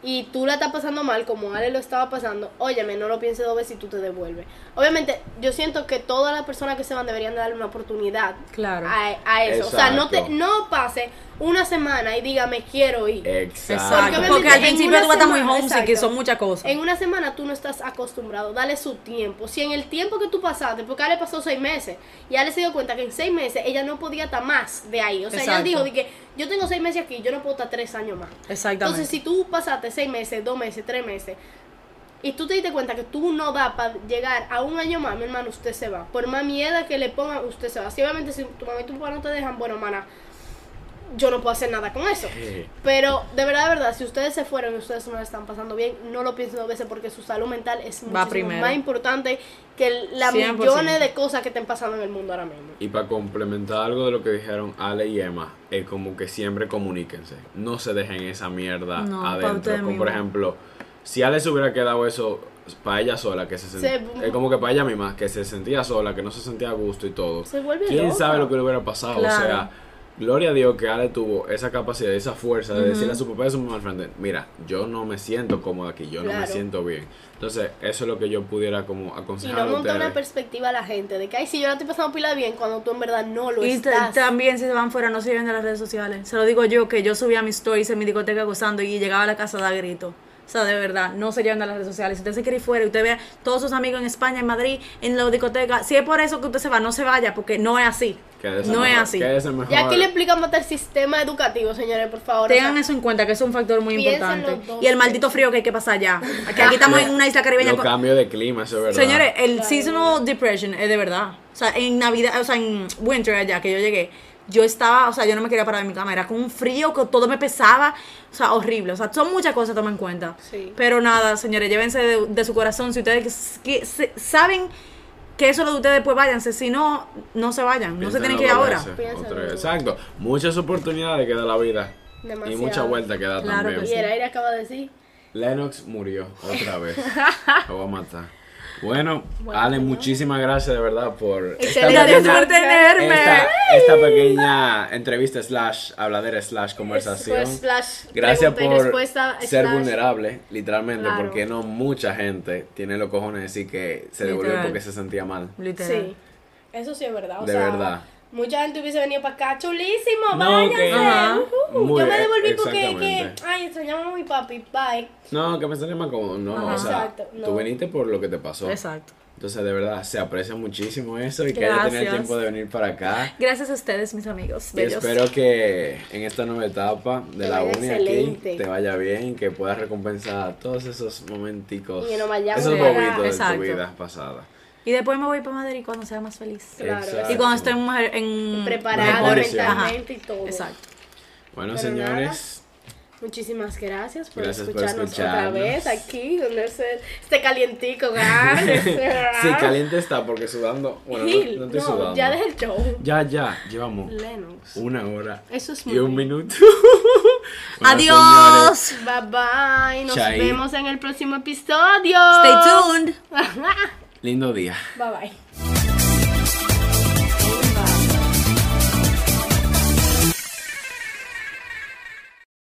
y tú la estás pasando mal, como Ale lo estaba pasando, óyeme, no lo pienses dos veces y tú te devuelves. Obviamente, yo siento que todas las personas que se van deberían de darle una oportunidad Claro. a, a eso. O sea, no, te, no pase una semana y diga, me quiero ir. Exacto. Porque al en principio una tú vas a estar muy homesick son muchas cosas. En una semana tú no estás acostumbrado, dale su tiempo. Si en el tiempo que tú pasaste, porque Ale pasó seis meses, y Ale se dio cuenta que en seis meses ella no podía estar más de ahí. O sea, ella dijo de que yo tengo seis meses aquí, yo no puedo estar tres años más. Exactamente. Entonces, si tú pasaste seis meses, dos meses, tres meses, y tú te diste cuenta que tú no da para llegar a un año más, mi hermano, usted se va. Por más miedo que le pongan, usted se va. Si obviamente si tu mamá y tu papá no te dejan, bueno, mana, yo no puedo hacer nada con eso. Pero de verdad, de verdad, si ustedes se fueron y ustedes no la están pasando bien, no lo piensen dos veces porque su salud mental es muchísimo más importante que las 100%. millones de cosas que estén pasando en el mundo ahora mismo. Y para complementar algo de lo que dijeron Ale y Emma, es como que siempre comuníquense. No se dejen esa mierda No, adentro. Como por ejemplo, si Ale se hubiera quedado eso para ella sola, que se Se- sentía. Es como que para ella misma, que se sentía sola, que no se sentía a gusto y todo. Se vuelve ¿Quién loca. sabe lo que le hubiera pasado? Claro. O sea, gloria a Dios que Ale tuvo esa capacidad, esa fuerza de decirle a su papá y a su mamá al frente, mira, yo no me siento cómoda aquí, yo no me siento bien. Entonces, eso es lo que yo pudiera como Y aconsejar no a monta una perspectiva a la gente de que, ay, si yo la estoy pasando pila bien cuando tú en verdad no lo Y estás. también si se van fuera no se lleven de las redes sociales. Se lo digo yo que yo subía mis stories en mi discoteca gozando y llegaba a la casa a dar grito. O sea, de verdad, no se lleven de las redes sociales. Si usted se quiere ir fuera y usted ve a todos sus amigos en España, en Madrid, en la discoteca, si es por eso que usted se va, no se vaya, porque no es así. Quédese No es así. Y aquí le explicamos hasta el sistema educativo, señores, por favor. o Tengan sea, eso en cuenta, que es un factor muy importante. dos Y el maldito frío que hay que pasar allá. Que aquí estamos en una isla caribeña. Los cambios de clima, eso es verdad. Señores, el seasonal depression es de verdad. O sea, en Navidad, o sea, en winter allá que yo llegué, yo estaba, o sea, yo no me quería parar de mi cama, era con un frío que todo me pesaba, o sea, horrible. O sea, son muchas cosas a tomar en cuenta. Sí. Pero nada, señores, llévense de, de su corazón. Si ustedes que, se- saben que eso es lo de ustedes, pues váyanse. Si no, no se vayan. No se tienen que ir ahora. veces, Exacto. Muchas oportunidades que da la vida. Y Demasiado. mucha vuelta que da Claro también. que Y el aire acaba de decir. Lennox murió otra vez. Lo voy a matar. Bueno, Bueno, Ale, muchísimas gracias de verdad por esta pequeña, por tenerme. esta, esta pequeña entrevista slash habladera slash conversación. Pues, slash, Gracias por respuesta, ser slash- vulnerable, literalmente, Claro. porque no mucha gente tiene los cojones de decir que se devolvió Literal. porque se sentía mal. Literal. Sí. Eso sí es verdad. O De sea, verdad. Mucha gente hubiese venido para acá, chulísimo, No, váyanse. que- ujú. Muy Yo me devolví porque que, ay, extrañamos a mi papi, bye. No, que me sentía más cómodo. No, Ajá. o sea, Exacto, tú no. viniste por lo que te pasó. Exacto. Entonces, de verdad, se aprecia muchísimo eso y que haya tenido el Gracias. tiempo de venir para acá. Gracias a ustedes, mis amigos. Y espero que en esta nueva etapa de Te la uni excelente. aquí te vaya bien, que puedas recompensar todos esos momenticos, Y que vayamos esos bobitos de tu vida pasada. Y después me voy para Madrid cuando sea más feliz. Claro. Exacto. Y cuando esté mujer- en Preparada mentalmente y todo. Exacto. Bueno, Pero señores, Muchísimas gracias por Gracias por escucharnos otra vez aquí, donde ese, este calientico, gracias. sí, caliente está porque sudando, bueno, no, Gil, no estoy no, sudando. ya deja el show. Ya, ya, llevamos Lennox. una hora Eso es y muy un bien. minuto. Bueno, Adiós. señores, Bye bye. Nos Chai. vemos en el próximo episodio. Stay tuned. Lindo día. Bye bye.